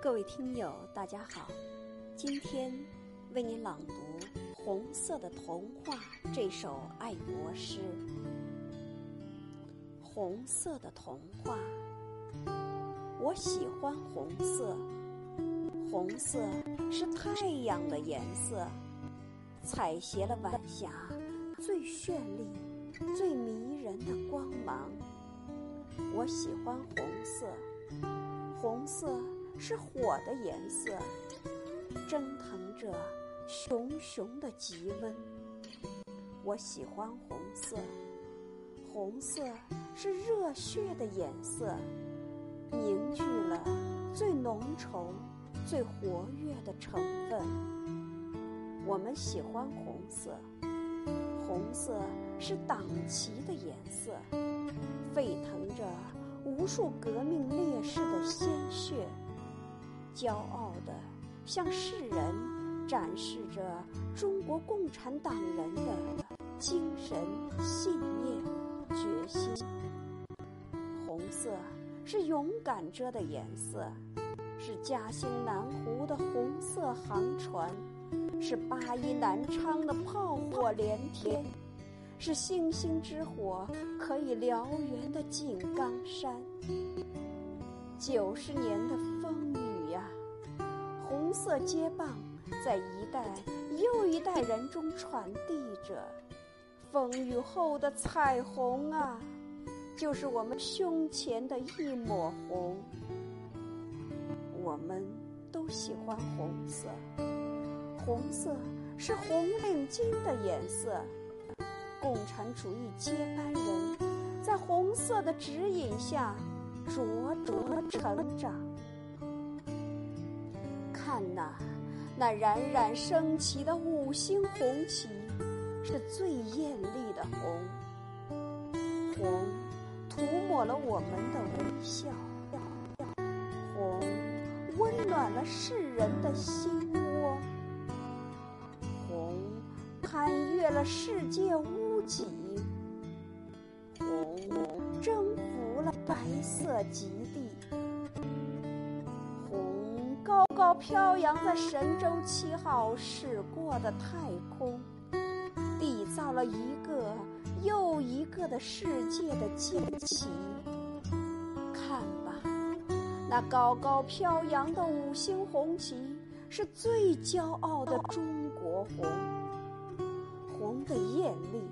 各位听友，大家好，今天为您朗读《红色的童话》这首爱国诗。红色的童话，我喜欢红色，红色是太阳的颜色，采撷了晚霞最绚丽、最迷人的光芒。我喜欢红色，红色。是火的颜色，蒸腾着熊熊的极温。我喜欢红色，红色是热血的颜色，凝聚了最浓稠、最活跃的成分。我们喜欢红色，红色是党旗的颜色，沸腾着无数革命烈士。骄傲地向世人展示着中国共产党人的精神、信念、决心。红色是勇敢者的颜色，是嘉兴南湖的红色航船，是八一南昌的炮火连天，是星星之火可以燎原的井冈山。九十年的风雨。红色接棒，在一代又一代人中传递着。风雨后的彩虹啊，就是我们胸前的一抹红。我们都喜欢红色，红色是红领巾的颜色。共产主义接班人，在红色的指引下茁茁成长。看呐，那冉冉升起的五星红旗，是最艳丽的红。红涂抹了我们的微笑，红温暖了世人的心窝，红攀越了世界屋脊，红征服了白色极地。高高飘扬在神舟七号驶过的太空，缔造了一个又一个的世界的惊奇。看吧，那高高飘扬的五星红旗，是最骄傲的中国红。红的艳丽，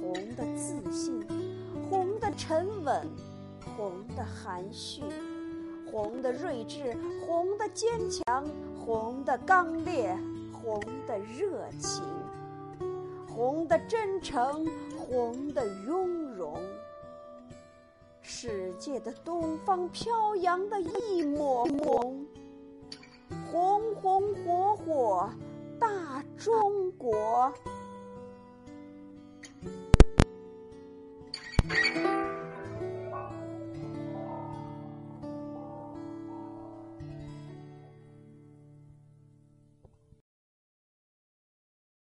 红的自信，红的沉稳，红的含蓄。红的睿智，红的坚强，红的刚烈，红的热情，红的真诚，红的雍容。世界的东方飘扬的一抹红，红红火火，大中国。